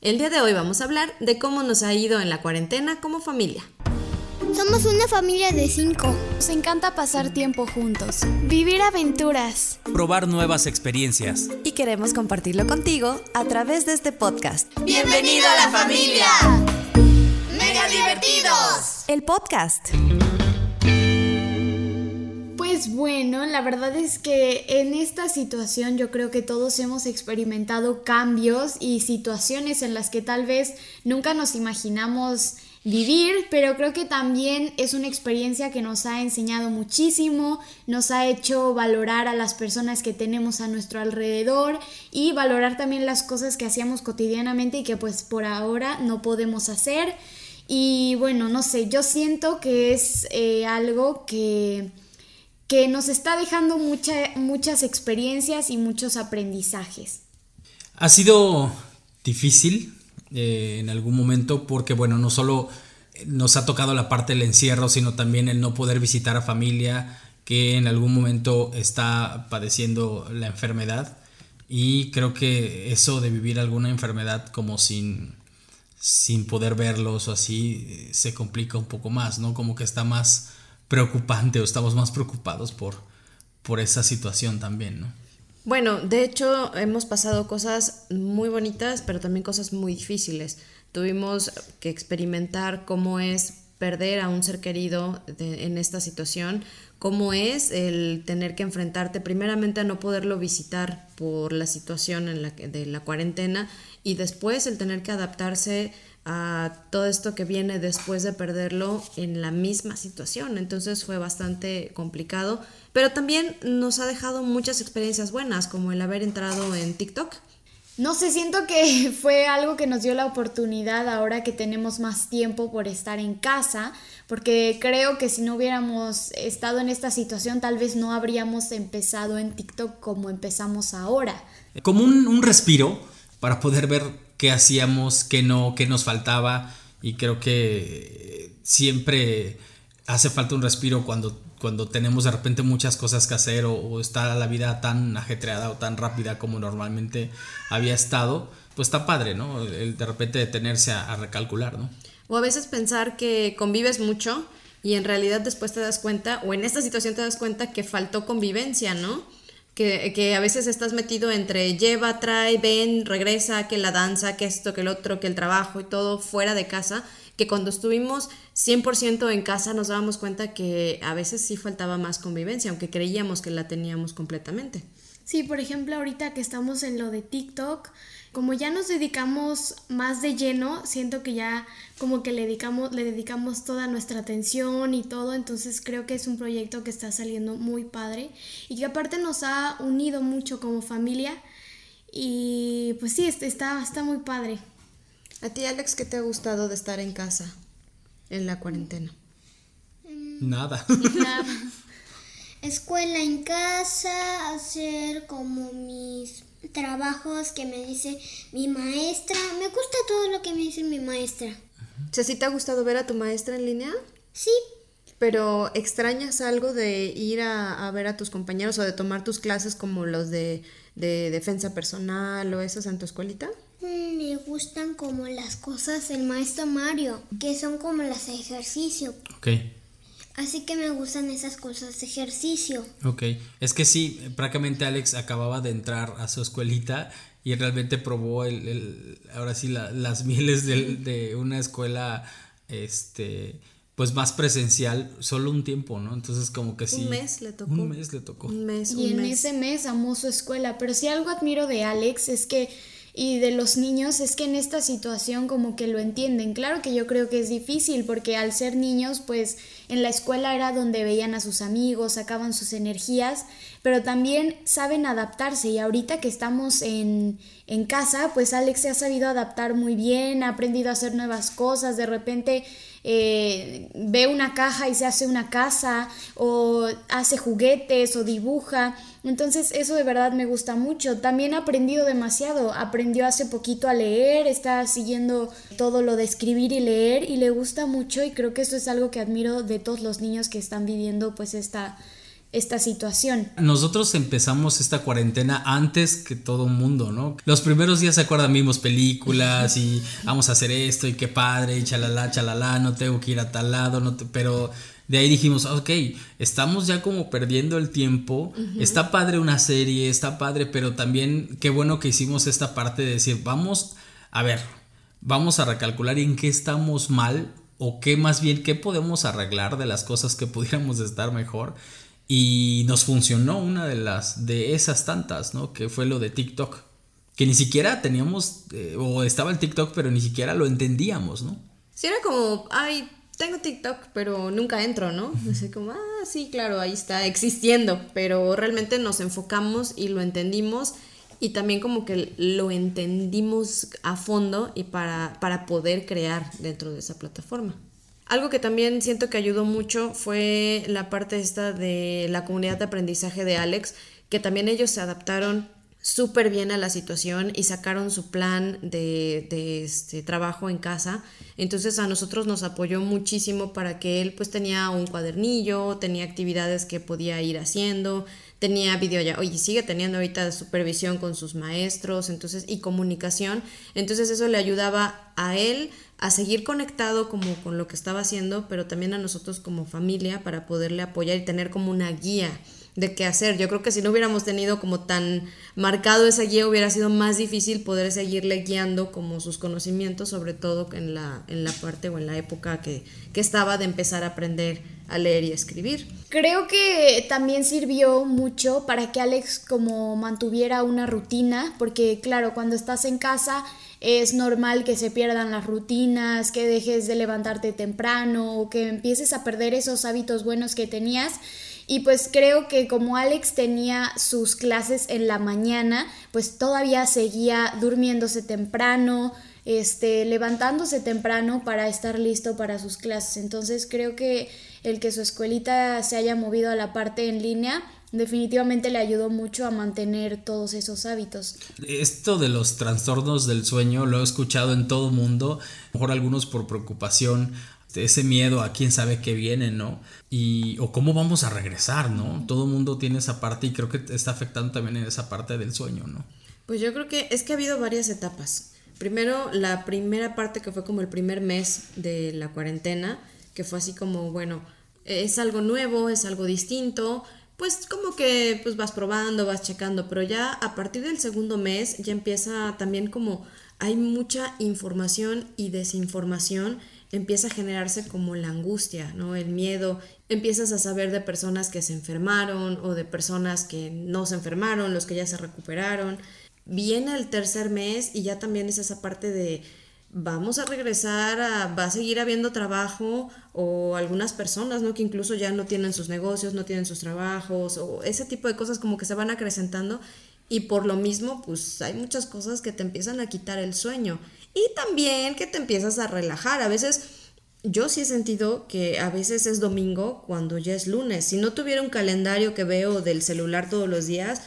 El día de hoy vamos a hablar de cómo nos ha ido en la cuarentena como familia. Somos una familia de cinco. Nos encanta pasar tiempo juntos, vivir aventuras, probar nuevas experiencias. Y queremos compartirlo contigo a través de este podcast. ¡Bienvenido a la familia! ¡Mega divertidos! El podcast. Bueno, la verdad es que en esta situación yo creo que todos hemos experimentado cambios y situaciones en las que tal vez nunca nos imaginamos vivir, pero creo que también es una experiencia que nos ha enseñado muchísimo, nos ha hecho valorar a las personas que tenemos a nuestro alrededor y valorar también las cosas que hacíamos cotidianamente y que pues por ahora no podemos hacer. Y bueno, no sé, yo siento que es eh, algo que, que nos está dejando muchas experiencias y muchos aprendizajes. Ha sido difícil eh, en algún momento porque, bueno, no solo nos ha tocado la parte del encierro, sino también el no poder visitar a familia que en algún momento está padeciendo la enfermedad. Y creo que eso de vivir alguna enfermedad como sin, sin poder verlos o así se complica un poco más, ¿no? Como que está más preocupante o estamos más preocupados por, por esa situación también, ¿no? Bueno, de hecho hemos pasado cosas muy bonitas, pero también cosas muy difíciles. Tuvimos que experimentar cómo es perder a un ser querido en esta situación, cómo es el tener que enfrentarte primeramente a no poderlo visitar por la situación en la de la cuarentena y después el tener que adaptarse a todo esto que viene después de perderlo en la misma situación. Entonces fue bastante complicado, pero también nos ha dejado muchas experiencias buenas, como el haber entrado en TikTok. No sé, siento que fue algo que nos dio la oportunidad ahora que tenemos más tiempo por estar en casa, porque creo que si no hubiéramos estado en esta situación tal vez no habríamos empezado en TikTok como empezamos ahora. Como un, un respiro para poder ver qué hacíamos, qué no, qué nos faltaba y creo que siempre hace falta un respiro cuando, cuando tenemos de repente muchas cosas que hacer o, está la vida tan ajetreada o tan rápida como normalmente había estado, pues está padre, ¿no? El de repente detenerse a, a recalcular, ¿no? O a veces pensar que convives mucho y en realidad después te das cuenta, o en esta situación te das cuenta que faltó convivencia, ¿no? Que, a veces estás metido entre lleva, trae, ven, regresa, que la danza, que esto, que el otro, que el trabajo y todo fuera de casa, que cuando estuvimos 100% en casa nos dábamos cuenta que a veces sí faltaba más convivencia, aunque creíamos que la teníamos completamente. Sí, por ejemplo, ahorita que estamos en lo de TikTok, como ya nos dedicamos más de lleno, siento que ya como que le dedicamos, le dedicamos toda nuestra atención y todo, entonces creo que es un proyecto que está saliendo muy padre y que aparte nos ha unido mucho como familia y pues sí, está, está muy padre. ¿A ti, Alex, qué te ha gustado de estar en casa en la cuarentena? Nada. Nada. Escuela en casa, hacer como mis trabajos que me dice mi maestra. Me gusta todo lo que me dice mi maestra. O sea, ¿sí te ha gustado ver a tu maestra en línea? Sí. Pero ¿extrañas algo de ir a, ver a tus compañeros o de tomar tus clases como los de, de defensa personal o esos en tu escuelita? Mm, me gustan como las cosas del maestro Mario, que son como las de ejercicio. Ok. Así que me gustan esas cosas de ejercicio. Ok, es que sí, prácticamente Alex acababa de entrar a su escuelita y realmente probó el, ahora sí las mieles de, una escuela este pues más presencial solo un tiempo, ¿no? Entonces como que sí. Un mes le tocó. Un mes le tocó. Un mes, y en ese mes amó su escuela, pero si algo admiro de Alex es que y de los niños es que en esta situación como que lo entienden. Claro que yo creo que es difícil porque al ser niños pues en la escuela era donde veían a sus amigos, sacaban sus energías, pero también saben adaptarse y ahorita que estamos en, en casa pues Alex se ha sabido adaptar muy bien, ha aprendido a hacer nuevas cosas, de repente eh, ve una caja y se hace una casa o hace juguetes o dibuja. Entonces eso de verdad me gusta mucho. También ha aprendido demasiado. Aprendió hace poquito a leer, está siguiendo todo lo de escribir y leer y le gusta mucho y creo que eso es algo que admiro de todos los niños que están viviendo pues esta esta situación. Nosotros empezamos esta cuarentena antes que todo el mundo, ¿no? Los primeros días se acuerdan, vimos películas y vamos a hacer esto y qué padre y chalala, chalala, no tengo que ir a tal lado, no pero de ahí dijimos, ok, estamos ya como perdiendo el tiempo, está padre una serie, está padre, pero también qué bueno que hicimos esta parte de decir, vamos, a ver, vamos a recalcular en qué estamos mal o qué más bien, qué podemos arreglar de las cosas que pudiéramos estar mejor y nos funcionó una de las de esas tantas, ¿no? Que fue lo de TikTok. Que ni siquiera teníamos, eh, o estaba el TikTok, pero ni siquiera lo entendíamos, ¿no? Sí, era como, ay, tengo TikTok, pero nunca entro, ¿no? Así como, ah, sí, claro, ahí está existiendo, pero realmente nos enfocamos y lo entendimos y también como que lo entendimos a fondo y para, para poder crear dentro de esa plataforma. Algo que también siento que ayudó mucho fue la parte esta de la comunidad de aprendizaje de Alex, que también ellos se adaptaron súper bien a la situación y sacaron su plan de, este, trabajo en casa. Entonces a nosotros nos apoyó muchísimo para que él pues tenía un cuadernillo, tenía actividades que podía ir haciendo, tenía video ya, oye, sigue teniendo ahorita supervisión con sus maestros, entonces, y comunicación. Entonces eso le ayudaba a él a seguir conectado como con lo que estaba haciendo, pero también a nosotros como familia para poderle apoyar y tener como una guía de qué hacer. Yo creo que si no hubiéramos tenido como tan marcado esa guía, hubiera sido más difícil poder seguirle guiando como sus conocimientos, sobre todo en la, en la parte o en la época que, que estaba de empezar a aprender a leer y escribir. Creo que también sirvió mucho para que Alex como mantuviera una rutina, porque claro, cuando estás en casa es normal que se pierdan las rutinas, que dejes de levantarte temprano o que empieces a perder esos hábitos buenos que tenías. Y pues creo que como Alex tenía sus clases en la mañana, pues todavía seguía durmiéndose temprano, este, levantándose temprano para estar listo para sus clases. Entonces creo que el que su escuelita se haya movido a la parte en línea definitivamente le ayudó mucho a mantener todos esos hábitos. Esto de los trastornos del sueño lo he escuchado en todo mundo, a lo mejor algunos por preocupación, ese miedo a quién sabe qué viene, ¿no? Y o cómo vamos a regresar, ¿no? Todo el mundo tiene esa parte y creo que está afectando también en esa parte del sueño, ¿no? Pues yo creo que es que ha habido varias etapas. Primero, la primera parte que fue como el primer mes de la cuarentena, que fue así como, bueno, es algo nuevo, es algo distinto, pues como que pues vas probando, vas checando, pero ya a partir del segundo mes ya empieza también como hay mucha información y desinformación, empieza a generarse como la angustia, ¿no? El miedo, empiezas a saber de personas que se enfermaron o de personas que no se enfermaron, los que ya se recuperaron. Viene el tercer mes y ya también es esa parte de vamos a regresar a, va a seguir habiendo trabajo o algunas personas, ¿no? Que incluso ya no tienen sus negocios, no tienen sus trabajos o ese tipo de cosas como que se van acrecentando y por lo mismo pues hay muchas cosas que te empiezan a quitar el sueño y también que te empiezas a relajar. A veces yo sí he sentido que a veces es domingo cuando ya es lunes. Si no tuviera un calendario que veo del celular todos los días,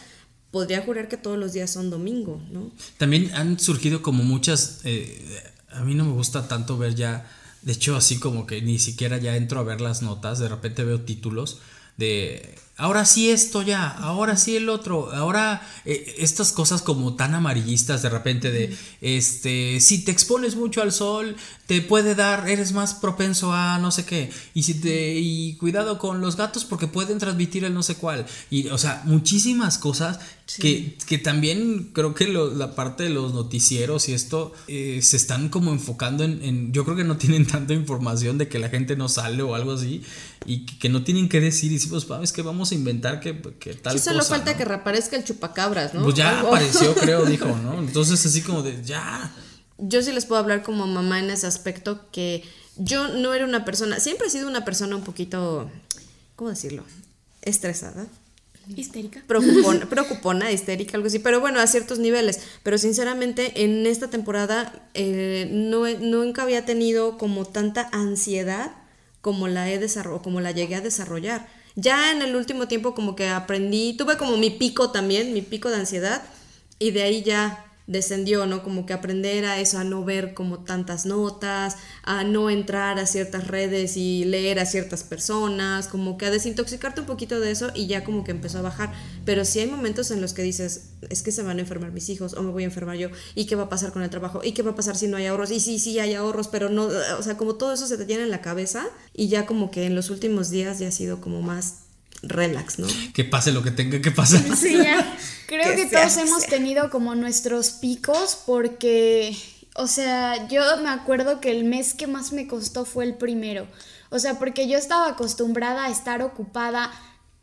podría jurar que todos los días son domingo, ¿no? También han surgido como muchas eh, a mí no me gusta tanto ver ya, de hecho así como que ni siquiera ya entro a ver las notas, de repente veo títulos de ahora sí esto ya, ahora sí el otro, ahora eh, estas cosas como tan amarillistas de repente de, este, si te expones mucho al sol, te puede dar, eres más propenso a no sé qué, y si te, y cuidado con los gatos porque pueden transmitir el no sé cuál, y o sea, muchísimas cosas que, que, también creo que la parte de los noticieros y esto eh, se están como enfocando en, en, yo creo que no tienen tanta información de que la gente no sale o algo así, y que, no tienen que decir, y si pues, es que vamos a inventar que, que tal sí, solo falta que reaparezca el chupacabras, ¿no? Pues ya apareció, creo, dijo, ¿no? Entonces así como de, ya. Yo sí les puedo hablar como mamá en ese aspecto que yo no era una persona, siempre he sido una persona un poquito, ¿cómo decirlo? Estresada. Histérica. Preocupona, preocupona, histérica, algo así. Pero bueno, a ciertos niveles. Pero sinceramente, en esta temporada eh, no, nunca había tenido como tanta ansiedad como la he como la llegué a desarrollar. Ya en el último tiempo como que aprendí, tuve como mi pico también, mi pico de ansiedad y de ahí ya descendió, ¿no? Como que aprender a eso, a no ver como tantas notas, a no entrar a ciertas redes y leer a ciertas personas, como que a desintoxicarte un poquito de eso y ya como que empezó a bajar. Pero sí hay momentos en los que dices, es que se van a enfermar mis hijos o me voy a enfermar yo y qué va a pasar con el trabajo y qué va a pasar si no hay ahorros y sí, sí hay ahorros, pero no, o sea, como todo eso se te tiene en la cabeza y ya como que en los últimos días ya ha sido como más relax, ¿no? Que pase lo que tenga que pasar. Sí, ya. Creo que, todos hemos tenido como nuestros picos porque, o sea, yo me acuerdo que el mes que más me costó fue el primero. O sea, porque yo estaba acostumbrada a estar ocupada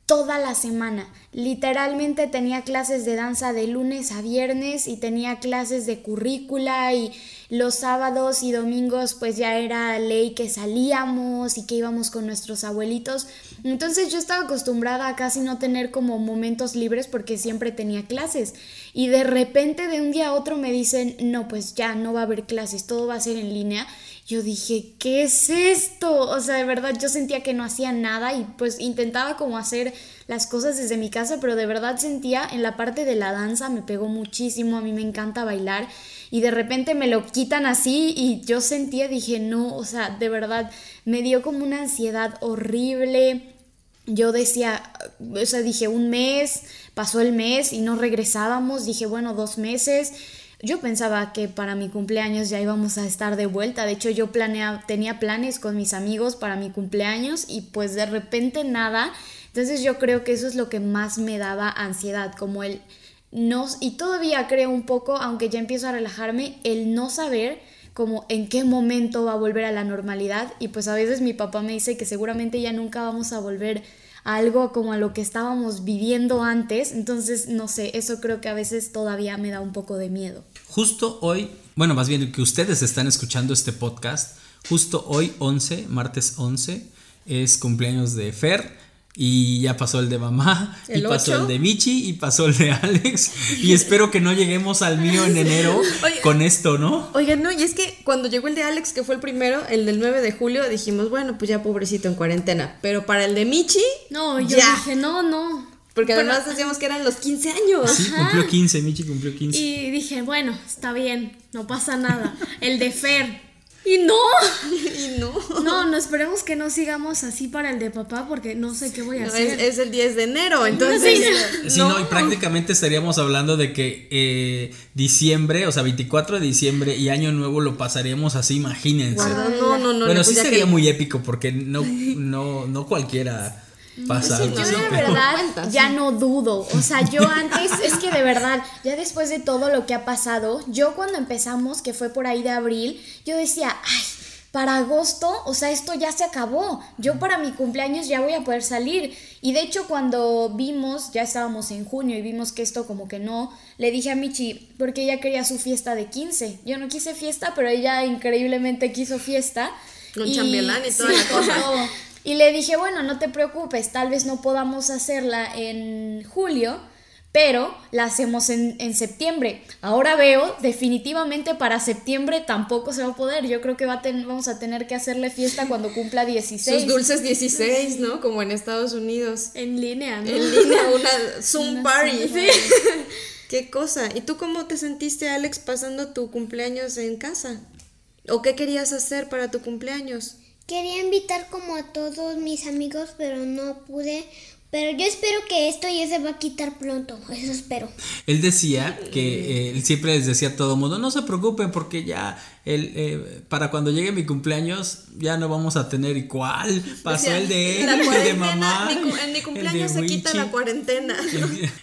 toda la semana. Literalmente tenía clases de danza de lunes a viernes y tenía clases de currícula y los sábados y domingos pues ya era ley que salíamos y que íbamos con nuestros abuelitos. Entonces yo estaba acostumbrada a casi no tener como momentos libres porque siempre tenía clases. Y de repente de un día a otro me dicen, no, pues ya no va a haber clases, todo va a ser en línea yo dije, ¿qué es esto? O sea, de verdad yo sentía que no hacía nada y pues intentaba como hacer las cosas desde mi casa, pero de verdad sentía en la parte de la danza me pegó muchísimo, a mí me encanta bailar y de repente me lo quitan así y yo sentía, dije, no, o sea, de verdad me dio como una ansiedad horrible. Yo decía, o sea, dije un mes, pasó el mes y no regresábamos, dije, bueno, dos meses yo pensaba que para mi cumpleaños ya íbamos a estar de vuelta. De hecho, yo planeaba, tenía planes con mis amigos para mi cumpleaños y pues de repente nada. Entonces yo creo que eso es lo que más me daba ansiedad, como el no, y todavía creo un poco, aunque ya empiezo a relajarme, el no saber como en qué momento va a volver a la normalidad. Y pues a veces mi papá me dice que seguramente ya nunca vamos a volver algo como a lo que estábamos viviendo antes. Entonces, no sé, eso creo que a veces todavía me da un poco de miedo. Justo hoy, bueno, más bien que ustedes están escuchando este podcast, justo hoy 11, martes 11, es cumpleaños de Fer. Y ya pasó el de mamá, y pasó el de Michi, y pasó el de Alex. Y espero que no lleguemos al mío en enero con esto, ¿no? Oigan, no, y es que cuando llegó el de Alex, que fue el primero, el del 9 de julio, dijimos, bueno, pues ya pobrecito en cuarentena. Pero para el de Michi. No, yo dije, no, no. Porque además decíamos que eran los 15 años. Sí, cumplió 15, Michi cumplió 15. Y dije, bueno, está bien, no pasa nada. El de Fer, y no. y no. No, no esperemos que no sigamos así para el de papá porque no sé qué voy a hacer. Es, el 10 de enero, entonces. Sí, no. y prácticamente estaríamos hablando de que eh, diciembre, o sea, 24 de diciembre y Año Nuevo lo pasaríamos así, imagínense. no, no, no. Bueno, sí sería muy épico porque no, no, no cualquiera pasa Yo de verdad ya no dudo. O sea, yo antes, es que de verdad, ya después de todo lo que ha pasado, yo cuando empezamos, que fue por ahí de abril, yo decía, ay, para agosto, o sea, esto ya se acabó. Yo para mi cumpleaños ya voy a poder salir. Y de hecho cuando vimos, ya estábamos en junio y vimos que esto como que no, le dije a Michi, porque ella quería su fiesta de 15. Yo no quise fiesta, pero ella increíblemente quiso fiesta. Con y, chambelán y toda la cosa. Y le dije, bueno, no te preocupes, tal vez no podamos hacerla en julio, pero la hacemos en, en, septiembre. Ahora veo, definitivamente para septiembre tampoco se va a poder. Yo creo que va a vamos a tener que hacerle fiesta cuando cumpla 16. Sus dulces 16, ¿no? Como en Estados Unidos. En línea, ¿no? En línea, una Zoom party. Sí. Qué cosa. ¿Y tú cómo te sentiste, Alex, pasando tu cumpleaños en casa? ¿O qué querías hacer para tu cumpleaños? Quería invitar como a todos mis amigos, pero no pude. Pero yo espero que esto ya se va a quitar pronto, eso espero. Él decía que eh, él siempre les decía a todo mundo, no se preocupen porque ya el, eh, para cuando llegue mi cumpleaños ya no vamos a tener igual. Pasó el de él, el de mamá. en mi cumpleaños se quita la cuarentena.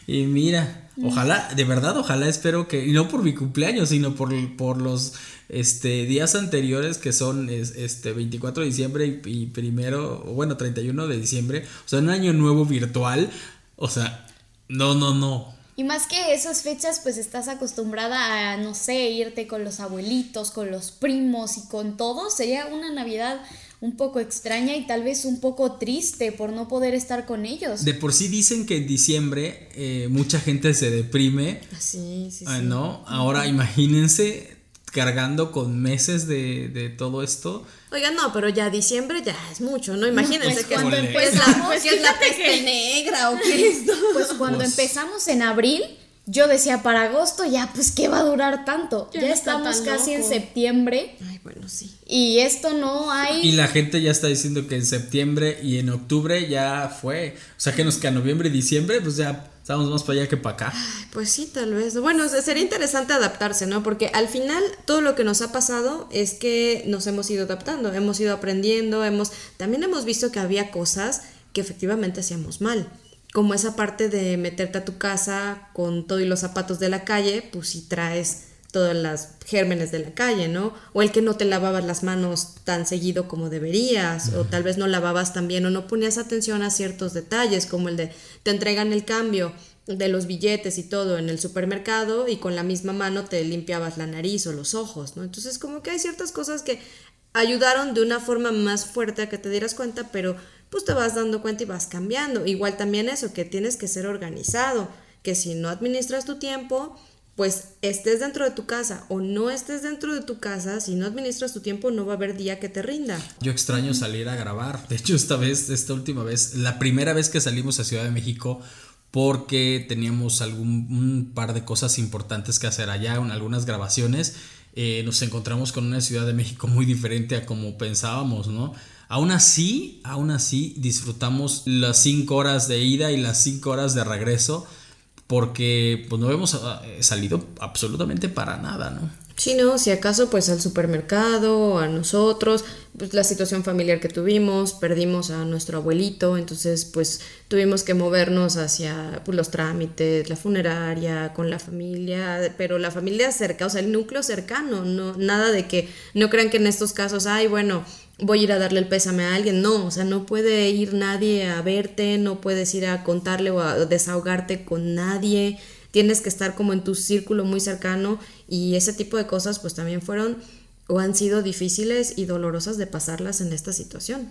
Y, mira, ojalá, de verdad, ojalá espero que, y no por mi cumpleaños, sino por, por los este, días anteriores que son este, 24 de diciembre y, primero, bueno, 31 de diciembre, o sea, un año nuevo virtual, o sea, no, no, no. Y más que esas fechas, pues estás acostumbrada a, no sé, irte con los abuelitos, con los primos y con todo. Sería una Navidad un poco extraña y tal vez un poco triste por no poder estar con ellos. De por sí dicen que en diciembre eh, mucha gente se deprime. Ah, sí, sí, sí. ¿No? Ahora imagínense cargando con meses de, de todo esto. Oigan, no, pero ya diciembre ya es mucho, ¿no? Imagínense pues que, empezamos, es la, peste negra o qué es. Pues cuando pues empezamos en abril, yo decía para agosto, ya pues ¿qué va a durar tanto? Ya, Ya no está estamos casi en septiembre Ay, bueno, sí. y esto no hay... Y la gente ya está diciendo que en septiembre y en octubre ya fue. O sea que nos queda noviembre y diciembre, pues ya estamos más para allá que para acá. Pues sí, tal vez. Bueno, se- sería interesante adaptarse, ¿no? Porque al final todo lo que nos ha pasado es que nos hemos ido adaptando, hemos ido aprendiendo, hemos también hemos visto que había cosas que efectivamente hacíamos mal. Como esa parte de meterte a tu casa con todo y los zapatos de la calle, pues si traes todas las gérmenes de la calle, ¿no? O el que no te lavabas las manos tan seguido como deberías, o tal vez no lavabas tan bien o no ponías atención a ciertos detalles, como el de te entregan el cambio de los billetes y todo en el supermercado y con la misma mano te limpiabas la nariz o los ojos, ¿no? Entonces como que hay ciertas cosas que ayudaron de una forma más fuerte a que te dieras cuenta, pero pues te vas dando cuenta y vas cambiando. Igual también eso, que tienes que ser organizado, que si no administras tu tiempo, pues estés dentro de tu casa o no estés dentro de tu casa, si no administras tu tiempo no va a haber día que te rinda. Yo extraño salir a grabar. De hecho, esta vez, esta última vez, la primera vez que salimos a Ciudad de México, porque teníamos algún un par de cosas importantes que hacer allá, en algunas grabaciones, eh, nos encontramos con una Ciudad de México muy diferente a como pensábamos, ¿no? Aún así, aún así, disfrutamos las cinco horas de ida y las cinco horas de regreso, porque pues no hemos ah, eh, salido absolutamente para nada, ¿no? Si no, si acaso pues al supermercado, a nosotros, pues la situación familiar que tuvimos, perdimos a nuestro abuelito, entonces pues tuvimos que movernos hacia pues, los trámites, la funeraria, con la familia, pero la familia cerca, o sea, el núcleo cercano, no nada de que no crean que en estos casos, ay, bueno, voy a ir a darle el pésame a alguien, no, o sea, no puede ir nadie a verte, no puedes ir a contarle o a desahogarte con nadie tienes que estar como en tu círculo muy cercano y ese tipo de cosas pues también fueron o han sido difíciles y dolorosas de pasarlas en esta situación.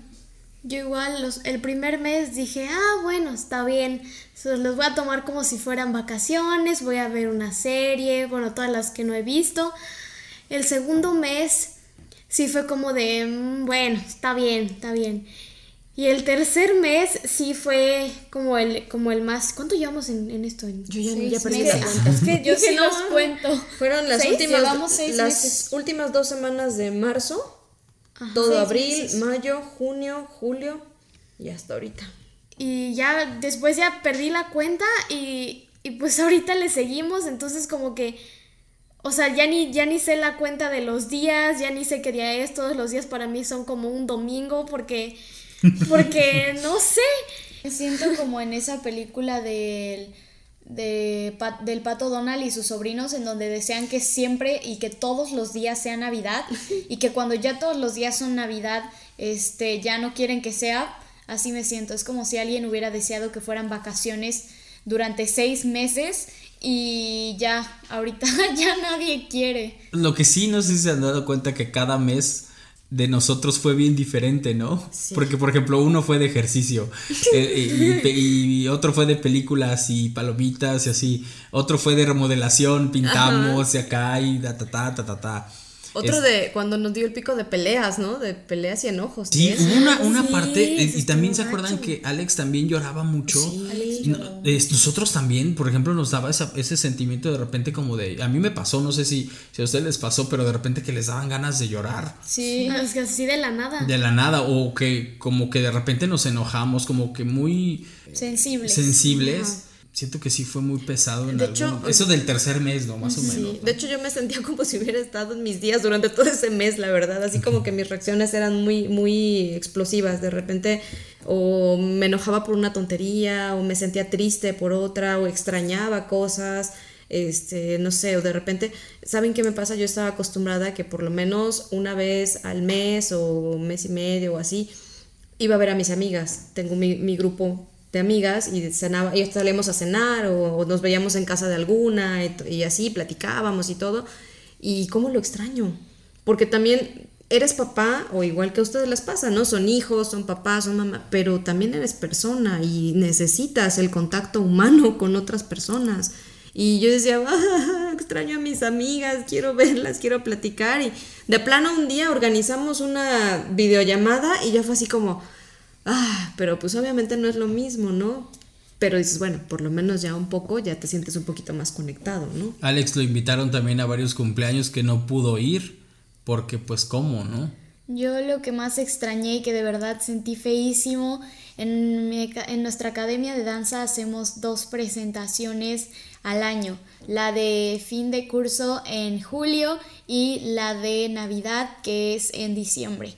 Yo igual los, el primer mes dije, ah, bueno, está bien, los voy a tomar como si fueran vacaciones, voy a ver una serie, bueno, todas las que no he visto. El segundo mes sí fue como de, mm, bueno, está bien, está bien. Y el tercer mes sí fue como el, como el más... ¿Cuánto llevamos en, en esto? Yo ya, seis ya perdí meses. la cuenta. Es que yo sí no, los cuento. Fueron las ¿Seis? últimas seis las meses. últimas dos semanas de marzo, Ajá. todo abril, meses. mayo, junio, julio y hasta ahorita. Y ya después ya perdí la cuenta y, y pues ahorita le seguimos, entonces como que, o sea, ya ni, ya ni sé la cuenta de los días, ya ni sé qué día es, todos los días para mí son como un domingo porque, porque no sé. Me siento como en esa película del, de, del pato Donald y sus sobrinos en donde desean que siempre y que todos los días sea Navidad y que cuando ya todos los días son Navidad, este, ya no quieren que sea. Así me siento. Es como si alguien hubiera deseado que fueran vacaciones durante seis meses y ya, ahorita ya nadie quiere. Lo que sí, no sé si se han dado cuenta que cada mes de nosotros fue bien diferente, ¿no? Sí. Porque, por ejemplo, uno fue de ejercicio eh, y, otro fue de películas y palomitas y así. Otro fue de remodelación, pintamos y acá y ta ta ta ta ta ta. Otro Es- de cuando nos dio el pico de peleas, ¿no? De peleas y enojos. Sí, una, una Sí, parte, eh, y también se acuerdan que Alex también lloraba mucho. Sí. No- es- nosotros también, por ejemplo, nos daba esa- ese sentimiento de repente como de, a mí me pasó, no sé si, si a ustedes les pasó, pero de repente que les daban ganas de llorar. Sí. Es que así de la nada. De la nada, o que como que de repente nos enojamos, como que muy Sensibles. sensibles. Siento que sí fue muy pesado en De algún- hecho, eso del tercer mes, ¿no? Más o menos. ¿no? de hecho yo me sentía como si hubiera estado en mis días durante todo ese mes, la verdad, así como que mis reacciones eran muy, muy explosivas, de repente o me enojaba por una tontería, o me sentía triste por otra, o extrañaba cosas, este, no sé, o de repente, ¿saben qué me pasa? Yo estaba acostumbrada a que por lo menos una vez al mes o mes y medio o así, iba a ver a mis amigas, tengo mi, mi grupo de amigas y cenaba, y salíamos a cenar o, nos veíamos en casa de alguna y, así platicábamos y todo. Y cómo lo extraño, porque también eres papá o igual que a ustedes les pasa, ¿no? Son hijos, son papás, son mamá, pero también eres persona y necesitas el contacto humano con otras personas. Y yo decía, "Ah, extraño a mis amigas, quiero verlas, quiero platicar. Y de plano un día organizamos una videollamada y ya fue así como, ah, pero pues obviamente no es lo mismo, ¿no? pero dices, bueno, por lo menos ya un poco, ya te sientes un poquito más conectado, ¿no? Alex lo invitaron también a varios cumpleaños que no pudo ir, porque pues cómo, ¿no? Yo lo que más extrañé y que de verdad sentí feísimo, en, en nuestra academia de danza hacemos dos presentaciones al año, la de fin de curso en julio y la de Navidad que es en diciembre.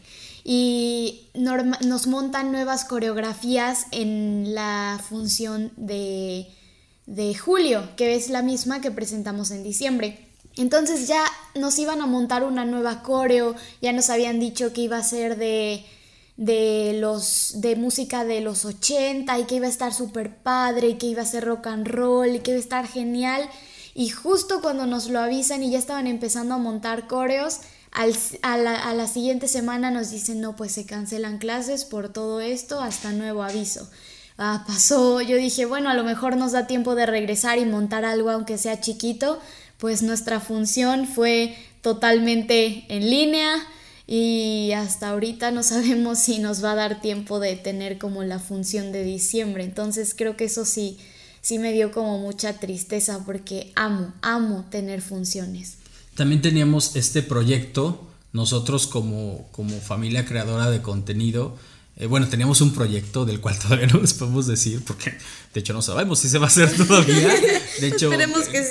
Y nos montan nuevas coreografías en la función de, de julio, que es la misma que presentamos en diciembre. Entonces ya nos iban a montar una nueva coreo, ya nos habían dicho que iba a ser de, de los de música de los 80 y que iba a estar súper padre y que iba a ser rock and roll y que iba a estar genial. Y justo cuando nos lo avisan y ya estaban empezando a montar coreos, a, la, a la siguiente semana nos dicen, no, pues se cancelan clases por todo esto hasta nuevo aviso. Ah, pasó, yo dije, bueno, a lo mejor nos da tiempo de regresar y montar algo aunque sea chiquito, pues nuestra función fue totalmente en línea y hasta ahorita no sabemos si nos va a dar tiempo de tener como la función de diciembre. Entonces creo que eso sí, sí me dio como mucha tristeza porque amo, amo tener funciones. También teníamos este proyecto, nosotros como, como familia creadora de contenido, eh, bueno, teníamos un proyecto del cual todavía no les podemos decir, porque de hecho no sabemos si se va a hacer todavía. De hecho,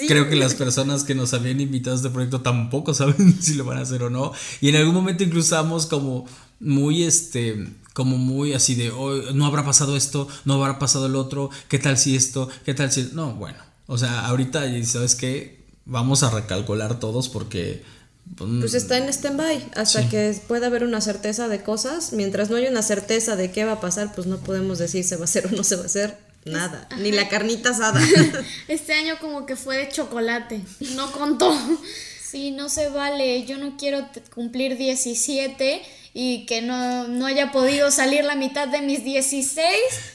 creo que las personas que nos habían invitado a este proyecto tampoco saben si lo van a hacer o no. Y en algún momento incluso estábamos como muy, este, como muy así de, oh, no habrá pasado esto, no habrá pasado el otro, ¿qué tal si esto? ¿Qué tal si...? No, bueno, o sea, ahorita, ¿sabes qué? Vamos a recalcular todos porque pues, pues está en stand-by hasta que pueda haber una certeza de cosas. Mientras no haya una certeza de qué va a pasar, pues no podemos decir se va a hacer o no se va a hacer nada. Ni la carnita asada. Este año como que fue de chocolate. No contó. Sí, no se vale. Yo no quiero cumplir 17 y que no, no, haya podido salir la mitad de mis 16.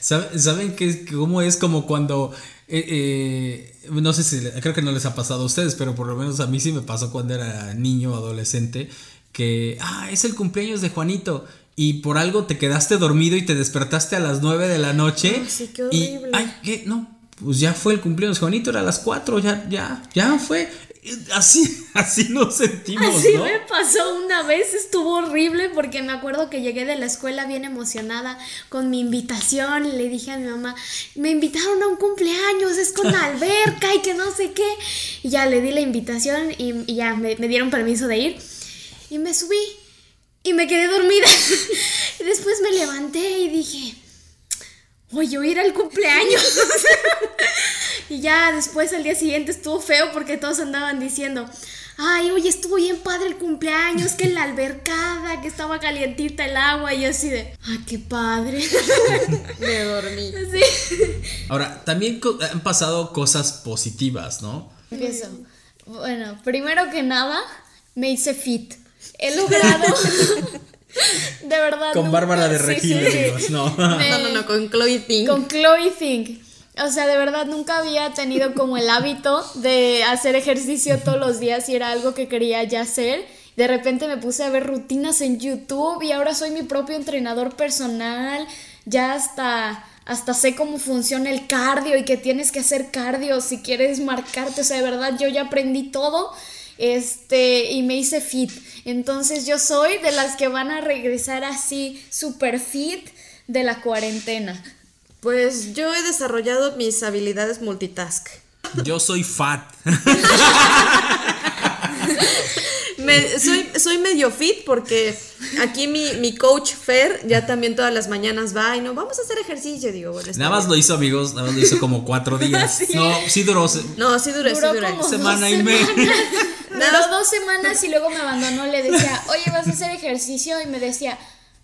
¿Saben qué, cómo es como cuando eh, eh, no sé si, creo que no les ha pasado a ustedes, pero por lo menos a mí sí me pasó cuando era niño o adolescente, que, ah, es el cumpleaños de Juanito. Y por algo te quedaste dormido y te despertaste a las 9 de la noche. sí, qué horrible. Y, ay, ¿qué? No, pues ya fue el cumpleaños. Juanito era a las 4, ya, ya, ya fue. Así, así nos sentimos. Así me pasó una vez, estuvo horrible porque me acuerdo que llegué de la escuela bien emocionada con mi invitación y le dije a mi mamá, me invitaron a un cumpleaños, es con alberca y que no sé qué. Y ya le di la invitación y, ya me, me dieron permiso de ir y me subí y me quedé dormida. y después me levanté y dije, oye, voy a ir al cumpleaños. y ya después al día siguiente estuvo feo porque todos andaban diciendo, ay, oye, estuvo bien padre el cumpleaños, que en la albercada, que estaba calientita el agua, y yo así de, ay, qué padre. Me dormí. Sí. Ahora, también han pasado cosas positivas, ¿no? Empiezo. Bueno, primero que nada, me hice fit. He logrado de verdad. Con Bárbara de Regil, no. no, no, no, con Chloe Ting. Con Chloe Ting. O sea, de verdad nunca había tenido como el hábito de hacer ejercicio todos los días y era algo que quería ya hacer. De repente me puse a ver rutinas en YouTube y ahora soy mi propio entrenador personal. Ya hasta hasta sé cómo funciona el cardio y que tienes que hacer cardio si quieres marcarte. O sea, de verdad yo ya aprendí todo este, y me hice fit. Entonces yo soy de las que van a regresar así super fit de la cuarentena. Pues yo he desarrollado mis habilidades multitask. Yo soy fat. soy, soy medio fit porque aquí mi, mi, coach Fer ya también todas las mañanas va y no, vamos a hacer ejercicio. Digo, bueno, nada más lo hizo, amigos, nada más lo hizo como cuatro días. No, sí duró. No, sí duró, sí duró. Semana y media. Duró dos semanas y luego me abandonó. Le decía, oye, vas a hacer ejercicio. Y me decía,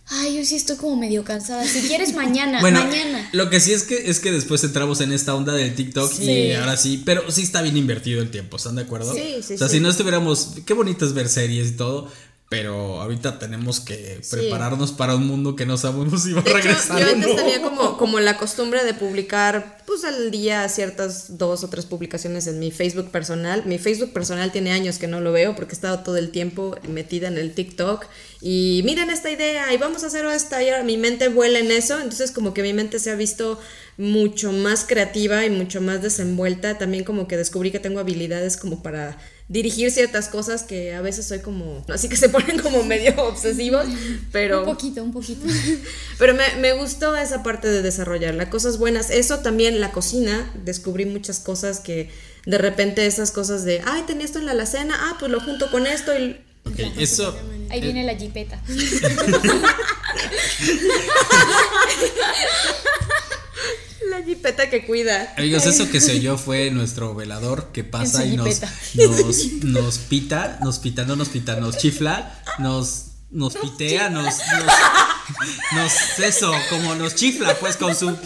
Ay, yo sí estoy como medio cansada. Si quieres mañana, mañana. Lo que sí es que es que después entramos en esta onda del TikTok y ahora sí, pero sí está bien invertido el tiempo, ¿están de acuerdo? Sí, sí. O sea, si no estuviéramos, qué bonito es ver series y todo, pero ahorita tenemos que prepararnos para un mundo que no sabemos si va a regresar. yo antes tenía como, como la costumbre de publicar pues al día ciertas dos o tres publicaciones en mi Facebook personal. Mi Facebook personal tiene años que no lo veo porque he estado todo el tiempo metida en el TikTok y miren esta idea y vamos a hacer esta y ahora mi mente vuela en eso, entonces como que mi mente se ha visto mucho más creativa y mucho más desenvuelta, también como que descubrí que tengo habilidades como para dirigir ciertas cosas que a veces soy como, así que se ponen como medio obsesivos, pero... Un poquito, un poquito. Pero me, me gustó esa parte de desarrollar las cosas buenas. Eso también, la cocina, descubrí muchas cosas que de repente esas cosas de, ay, tenía esto en la alacena, ah, pues lo junto con esto y... eso... Ahí viene la jipeta. La jipeta que cuida. Amigos, eso que se oyó fue nuestro velador que pasa y nos, nos, nos, pita, nos pita, no nos pita, nos chifla, nos, nos pitea, nos, nos, nos, eso, como nos chifla, pues con su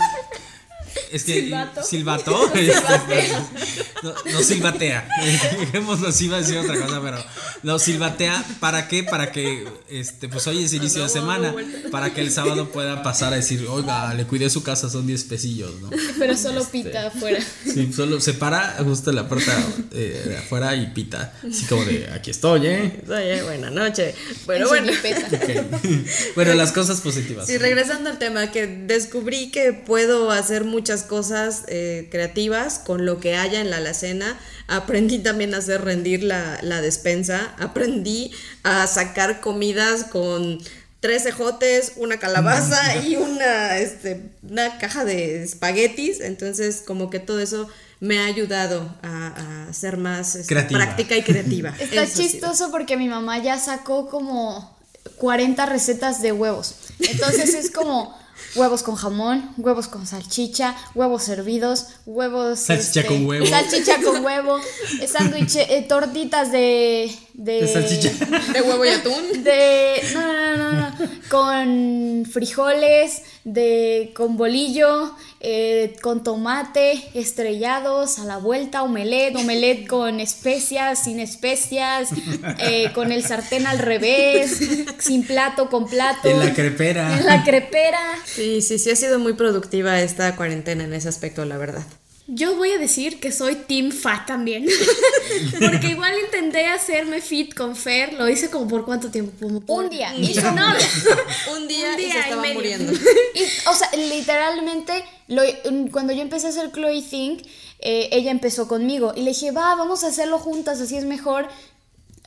es que silbato, silbato no, no, silbatea. Dejémoslo así, iba a decir otra cosa, pero no silbatea para qué? Para que este pues hoy es inicio de semana, para que el sábado pueda pasar a decir, "Oiga, le cuidé su casa, son 10 pesillos", ¿no? Pero solo este, pita afuera. Sí, solo se para justo en la puerta eh, de afuera y pita, así como de, "Aquí estoy, ¿eh?" Oye, buena noche. Bueno, bueno. Okay. Bueno, las cosas positivas. Sí, regresando al tema que descubrí que puedo hacer muchas cosas eh, creativas con lo que haya en la alacena. Aprendí también a hacer rendir la, la despensa. Aprendí a sacar comidas con tres ejotes, una calabaza y una, este, una caja de espaguetis. Entonces, como que todo eso me ha ayudado a, a ser más este, práctica y creativa. Está chistoso porque mi mamá ya sacó como 40 recetas de huevos. Entonces es como huevos con jamón, huevos con salchicha, huevos hervidos, huevos... Salchicha este, con huevo. Salchicha con huevo, sándwich, eh, tortitas de... De, de salchicha. De huevo y atún. De... No, no, no, no, Con frijoles, de, con bolillo, eh, con tomate, estrellados, a la vuelta, omelette, omelette con especias, sin especias, eh, con el sartén al revés, sin plato, con plato. En la crepera. En la crepera. Sí, sí, sí ha sido muy productiva esta cuarentena en ese aspecto, la verdad. Yo voy a decir que soy Team Fat también. Porque igual intenté hacerme fit con Fer. Lo hice como por cuánto tiempo. Como por... Un día. Y no, Un día, Un y día se y estaba medio. muriendo. Y, o sea, literalmente, lo- cuando yo empecé a hacer Chloe Think, eh, ella empezó conmigo y le dije, va, vamos a hacerlo juntas, así es mejor.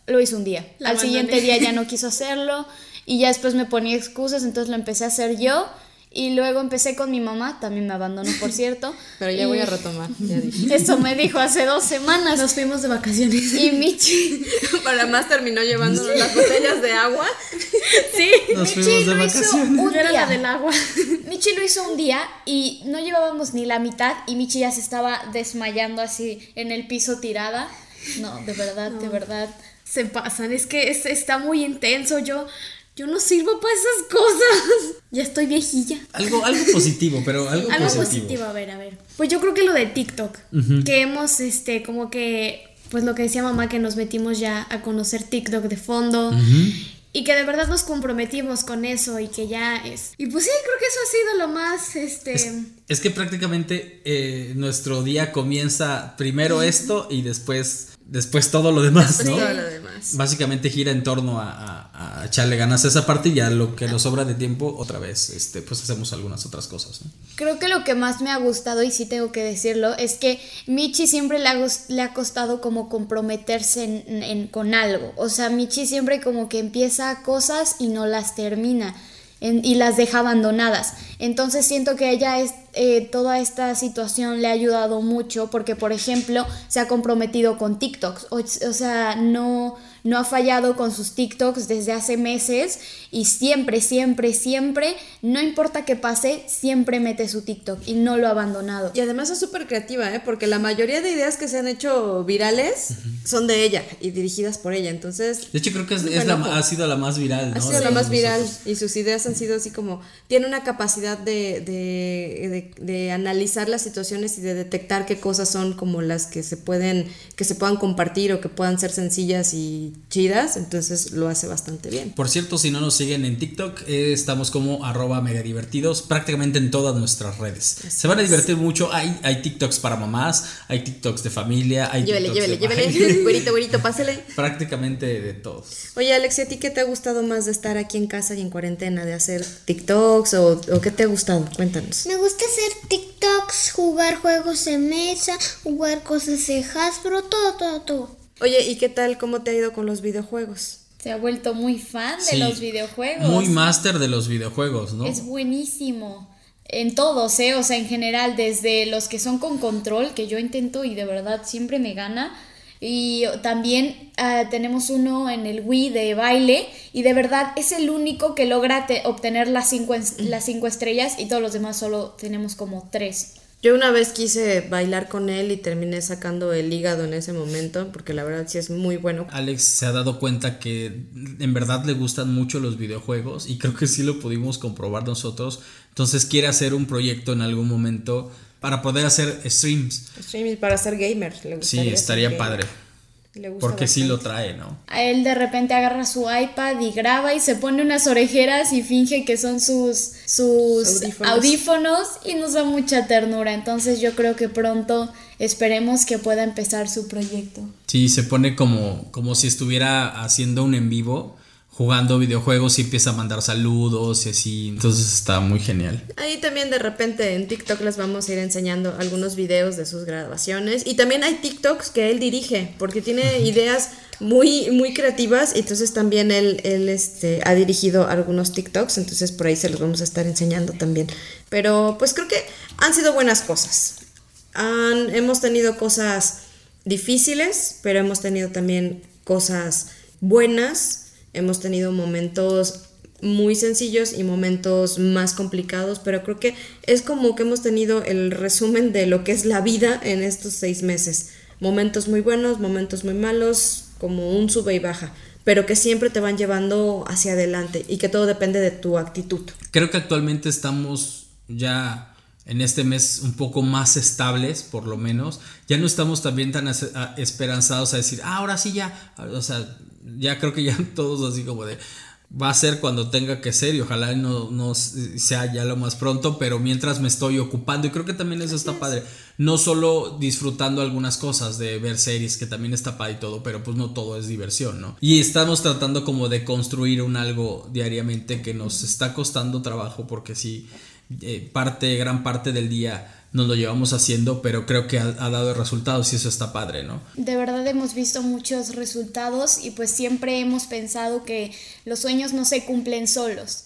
Lo hizo un día. La Al abandoné. siguiente día ya no quiso hacerlo y ya después me ponía excusas, entonces lo empecé a hacer yo. Y luego empecé con mi mamá, también me abandonó, por cierto. Pero ya Y voy a retomar, ya dije. Eso me dijo hace dos semanas. nos fuimos de vacaciones. Y Michi, Para más terminó llevándonos las botellas de agua. Sí. Nos Michi fuimos de lo hizo vacaciones. un Yo era día. la del agua. Michi lo hizo un día y no llevábamos ni la mitad y Michi ya se estaba desmayando así en el piso tirada. No, de verdad, de verdad. Se pasan. Es que es- está muy intenso. Yo, yo no sirvo para esas cosas. Ya estoy viejilla. Algo, algo positivo, pero algo, Algo positivo. positivo, a ver, a ver. Pues yo creo que lo de TikTok, que hemos, este, como que, pues lo que decía mamá, que nos metimos ya a conocer TikTok de fondo. Y que de verdad nos comprometimos con eso y que ya es. Y pues sí, creo que eso ha sido lo más, este... Es, es que prácticamente eh, nuestro día comienza primero esto y después, después todo lo demás, ¿no? todo lo demás. Básicamente gira en torno a, a- a echarle ganas a esa parte y ya lo que nos sobra de tiempo, otra vez, este, pues hacemos algunas otras cosas. ¿no? Creo que lo que más me ha gustado, y sí tengo que decirlo, es que Michi siempre le ha, le ha costado como comprometerse en- en- con algo. O sea, Michi siempre como que empieza cosas y no las termina. en- y las deja abandonadas. Entonces siento que ella es, eh, toda esta situación le ha ayudado mucho porque, por ejemplo, se ha comprometido con TikToks. O, o sea, no, no ha fallado con sus TikToks desde hace meses y siempre, siempre, siempre, no importa qué pase, siempre mete su TikTok y no lo ha abandonado. Y además es súper creativa, ¿eh? Porque la mayoría de ideas que se han hecho virales son de ella y dirigidas por ella. Entonces, De hecho, creo que es, la- ha sido la más viral, ¿no? ha sido la más nosotros. viral y sus ideas han sido así como, tiene una capacidad de, de, de- de analizar las situaciones y de detectar qué cosas son como las que se pueden, que se puedan compartir o que puedan ser sencillas y chidas, entonces lo hace bastante bien. Por cierto, si no nos siguen en TikTok, eh, estamos como arroba mega divertidos prácticamente en todas nuestras redes. Se van a divertir mucho, hay, hay TikToks para mamás, hay TikToks de familia, hay llévele, TikToks llévele, de llévele, güerito, güerito, pásele. prácticamente de todos. Oye, Alex, ¿y a ti qué te ha gustado más de estar aquí en casa y en cuarentena? ¿De hacer TikToks o, o qué te ha gustado? Cuéntanos. Me gusta hacer TikToks, jugar juegos de mesa, jugar cosas de Hasbro, todo, todo, todo. Oye, ¿y qué tal? ¿Cómo te ha ido con los videojuegos? Se ha vuelto muy fan de Sí, los videojuegos. Muy máster de los videojuegos, ¿no? Es buenísimo. En todos, ¿eh? O sea, en general, desde los que son con control, que yo intento y de verdad siempre me gana. Y también ah, tenemos uno en el Wii de baile y de verdad es el único que logra te- obtener las cinco, las cinco estrellas y todos los demás solo tenemos como tres. Yo una vez quise bailar con él y terminé sacando el hígado en ese momento, porque la verdad sí es muy bueno. Alex se ha dado cuenta que en verdad le gustan mucho los videojuegos y creo que sí lo pudimos comprobar nosotros. Entonces quiere hacer un proyecto en algún momento para poder hacer streams. Streaming para ser gamer. Le Sí, estaría gamer. Padre. Le gusta Porque sí lo trae, ¿no? A él de repente agarra su iPad y graba y se pone unas orejeras y finge que son sus, sus Audífonos. audífonos. y nos da mucha ternura. Entonces yo creo que pronto esperemos que pueda empezar su proyecto. Sí, se pone como, como si estuviera haciendo un en vivo, jugando videojuegos y empieza a mandar saludos y así. Entonces está muy genial. Ahí también de repente en TikTok les vamos a ir enseñando algunos videos de sus grabaciones. Y también hay TikToks que él dirige, porque tiene ideas muy, muy creativas. Entonces también él, él este, ha dirigido algunos TikToks. Entonces por ahí se los vamos a estar enseñando también. Pero pues creo que han sido buenas cosas. Han- hemos tenido cosas difíciles, pero hemos tenido también cosas buenas. Hemos tenido momentos muy sencillos y momentos más complicados, pero creo que es como que hemos tenido el resumen de lo que es la vida en estos seis meses. Momentos muy buenos, momentos muy malos, como un sube y baja, pero que siempre te van llevando hacia adelante y que todo depende de tu actitud. Creo que actualmente estamos ya en este mes un poco más estables, por lo menos. Ya no estamos también tan esperanzados a decir, ah, ahora sí ya. O sea, ya creo que ya todos así como de. Va a ser cuando tenga que ser y ojalá no, no sea ya lo más pronto, pero mientras me estoy ocupando y creo que también eso está padre. No solo disfrutando algunas cosas de ver series, que también está padre y todo, pero pues no todo es diversión, ¿no? Y estamos tratando como de construir un algo diariamente que nos está costando trabajo porque sí, eh, parte, gran parte del día nos lo llevamos haciendo, pero creo que ha, ha dado resultados y eso está padre, ¿no? De verdad hemos visto muchos resultados y pues siempre hemos pensado que los sueños no se cumplen solos.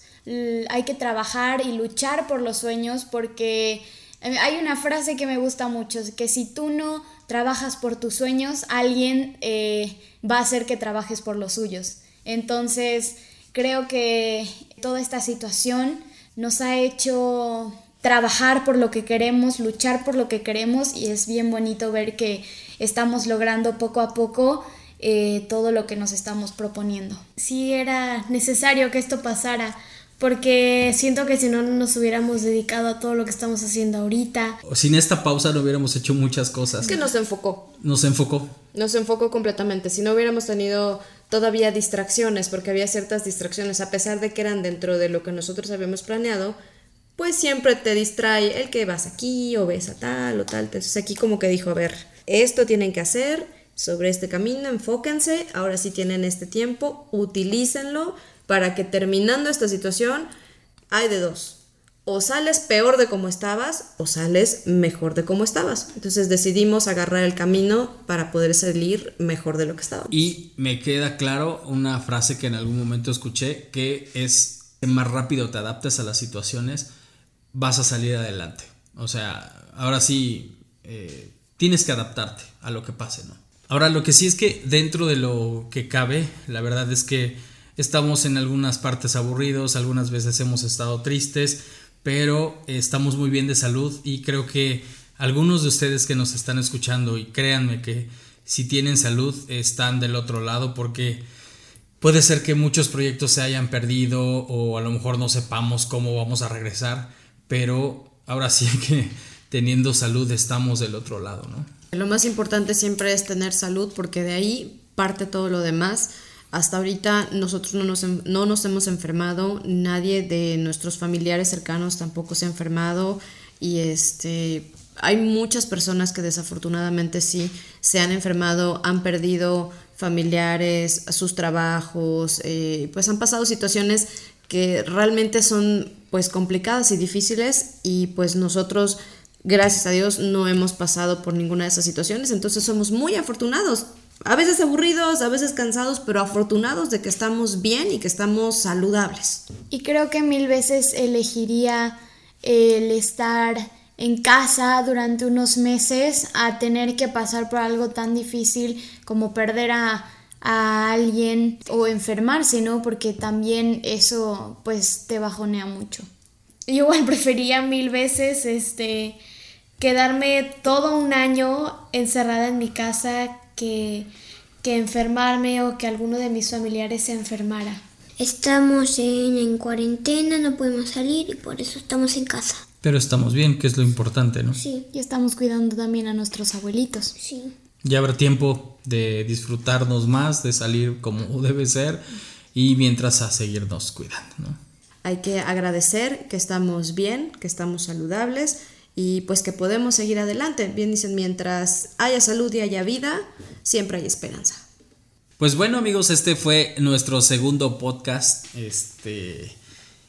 Hay que trabajar y luchar por los sueños porque eh, hay una frase que me gusta mucho, que si tú no trabajas por tus sueños, alguien eh, va a hacer que trabajes por los suyos. Entonces, creo que toda esta situación nos ha hecho trabajar por lo que queremos, luchar por lo que queremos y es bien bonito ver que estamos logrando poco a poco eh, todo lo que nos estamos proponiendo. Sí era necesario que esto pasara, porque siento que si no no nos hubiéramos dedicado a todo lo que estamos haciendo ahorita. Sin esta pausa no hubiéramos hecho muchas cosas. Es que nos enfocó, Nos enfocó. nos enfocó completamente. Si no hubiéramos tenido todavía distracciones, porque había ciertas distracciones, a pesar de que eran dentro de lo que nosotros habíamos planeado, pues siempre te distrae el que vas aquí o ves a tal o tal. Entonces aquí como que dijo, a ver, esto tienen que hacer sobre este camino, enfóquense, ahora sí tienen este tiempo, utilícenlo para que terminando esta situación, hay de dos. O sales peor de como estabas o sales mejor de como estabas. Entonces decidimos agarrar el camino para poder salir mejor de lo que estábamos. Y me queda claro una frase que en algún momento escuché, que es que más rápido te adaptes a las situaciones, vas a salir adelante. O sea, ahora sí, eh, tienes que adaptarte a lo que pase, ¿no? Ahora, lo que sí es que dentro de lo que cabe, la verdad es que estamos en algunas partes aburridos, algunas veces hemos estado tristes, pero estamos muy bien de salud y creo que algunos de ustedes que nos están escuchando y créanme que si tienen salud están del otro lado porque puede ser que muchos proyectos se hayan perdido o a lo mejor no sepamos cómo vamos a regresar, pero ahora sí que teniendo salud estamos del otro lado, ¿no? Lo más importante siempre es tener salud porque de ahí parte todo lo demás. Hasta ahorita nosotros no nos, no nos hemos enfermado, nadie de nuestros familiares cercanos tampoco se ha enfermado y este hay muchas personas que desafortunadamente sí se han enfermado, han perdido familiares, sus trabajos, eh, pues han pasado situaciones que realmente son pues complicadas y difíciles y pues nosotros gracias a Dios no hemos pasado por ninguna de esas situaciones, entonces somos muy afortunados, a veces aburridos, a veces cansados, pero afortunados de que estamos bien y que estamos saludables. Y creo que mil veces elegiría el estar en casa durante unos meses a tener que pasar por algo tan difícil como perder a, alguien o enfermarse, ¿no? Porque también eso pues te bajonea mucho. Yo igual prefería mil veces este quedarme todo un año encerrada en mi casa que, que enfermarme o que alguno de mis familiares se enfermara. Estamos en, en cuarentena, no podemos salir y por eso estamos en casa. Pero estamos bien, que es lo importante, ¿no? Sí. Y estamos cuidando también a nuestros abuelitos. Sí. Ya habrá tiempo de disfrutarnos más, de salir como debe ser y mientras a seguirnos cuidando, ¿no? Hay que agradecer que estamos bien, que estamos saludables y pues que podemos seguir adelante. Bien dicen, mientras haya salud y haya vida, siempre hay esperanza. Pues bueno amigos, este fue nuestro segundo podcast. Este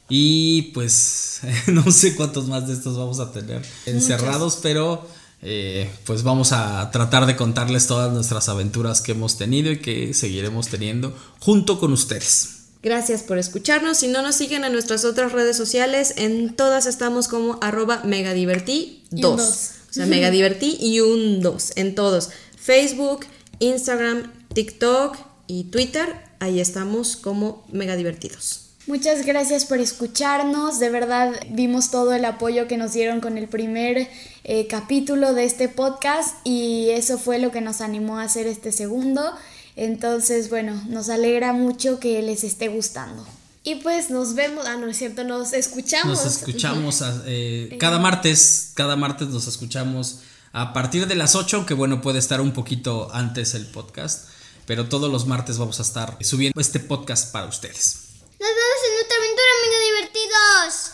y pues no sé cuántos más de estos vamos a tener encerrados, pero eh, pues vamos a tratar de contarles todas nuestras aventuras que hemos tenido y que seguiremos teniendo junto con ustedes. Gracias por escucharnos. Si no nos siguen en nuestras otras redes sociales, en todas estamos como arroba megadivertí 2. O sea, megadivertí y un 2 en todos. Facebook, Instagram, TikTok y Twitter. Ahí estamos como megadivertidos. Muchas gracias por escucharnos, de verdad vimos todo el apoyo que nos dieron con el primer eh, capítulo de este podcast y eso fue lo que nos animó a hacer este segundo. Entonces, bueno, nos alegra mucho que les esté gustando. Y pues nos vemos, ah, no es cierto, nos escuchamos. Nos escuchamos eh, cada martes, cada martes nos escuchamos a partir de las 8, aunque bueno, puede estar un poquito antes el podcast, pero todos los martes vamos a estar subiendo este podcast para ustedes. Nos vemos en otra aventura, mega divertidos.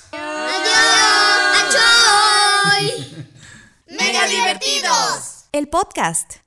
¡Adiós! ¡Mega divertidos! El podcast.